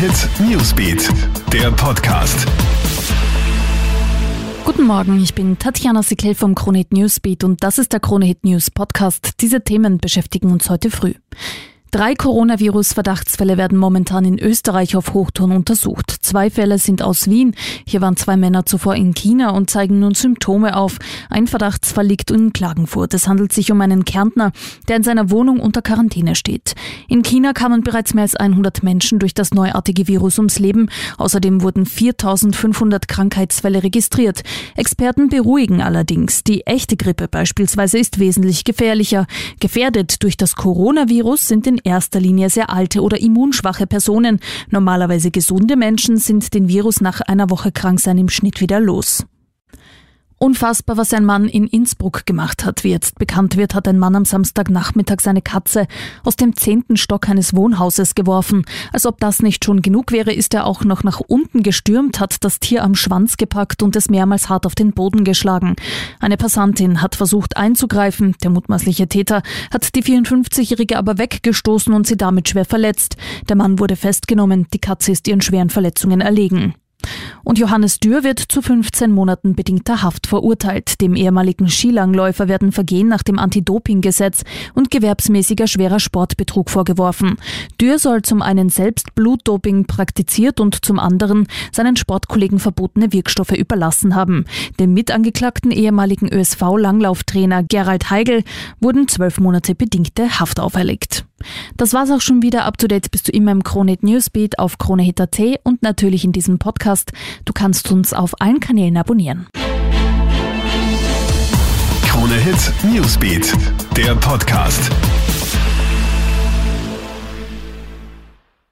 Hit Newsbeat, der Podcast. Guten Morgen, ich bin Tatjana Sickel vom Kronehit Newsbeat und das ist der Kronehit News Podcast. Diese Themen beschäftigen uns heute früh. Drei Coronavirus-Verdachtsfälle werden momentan in Österreich auf Hochton untersucht. Zwei Fälle sind aus Wien. Hier waren zwei Männer zuvor in China und zeigen nun Symptome auf. Ein Verdachtsfall liegt in Klagenfurt. Es handelt sich um einen Kärntner, der in seiner Wohnung unter Quarantäne steht. In China kamen bereits mehr als 100 Menschen durch das neuartige Virus ums Leben. Außerdem wurden 4500 Krankheitsfälle registriert. Experten beruhigen allerdings. Die echte Grippe beispielsweise ist wesentlich gefährlicher. Gefährdet durch das Coronavirus sind in erster Linie sehr alte oder immunschwache Personen. Normalerweise gesunde Menschen sind den Virus nach einer Woche krank sein im Schnitt wieder los. Unfassbar, was ein Mann in Innsbruck gemacht hat. Wie jetzt bekannt wird, hat ein Mann am Samstagnachmittag seine Katze aus dem zehnten Stock eines Wohnhauses geworfen. Als ob das nicht schon genug wäre, ist er auch noch nach unten gestürmt, hat das Tier am Schwanz gepackt und es mehrmals hart auf den Boden geschlagen. Eine Passantin hat versucht einzugreifen. Der mutmaßliche Täter hat die 54-Jährige aber weggestoßen und sie damit schwer verletzt. Der Mann wurde festgenommen. Die Katze ist ihren schweren Verletzungen erlegen. Und Johannes Dürr wird zu 15 Monaten bedingter Haft verurteilt. Dem ehemaligen Skilangläufer werden Vergehen nach dem Anti-Doping-Gesetz und gewerbsmäßiger schwerer Sportbetrug vorgeworfen. Dürr soll zum einen selbst Blutdoping praktiziert und zum anderen seinen Sportkollegen verbotene Wirkstoffe überlassen haben. Dem mitangeklagten ehemaligen ÖSV-Langlauftrainer Gerald Heigl wurden zwölf Monate bedingte Haft auferlegt. Das war's auch schon wieder. Up to date bist du immer im Kronehit Newsbeat auf Kronehit.at und natürlich in diesem Podcast. Du kannst uns auf allen Kanälen abonnieren. Kronehit Newsbeat, der Podcast.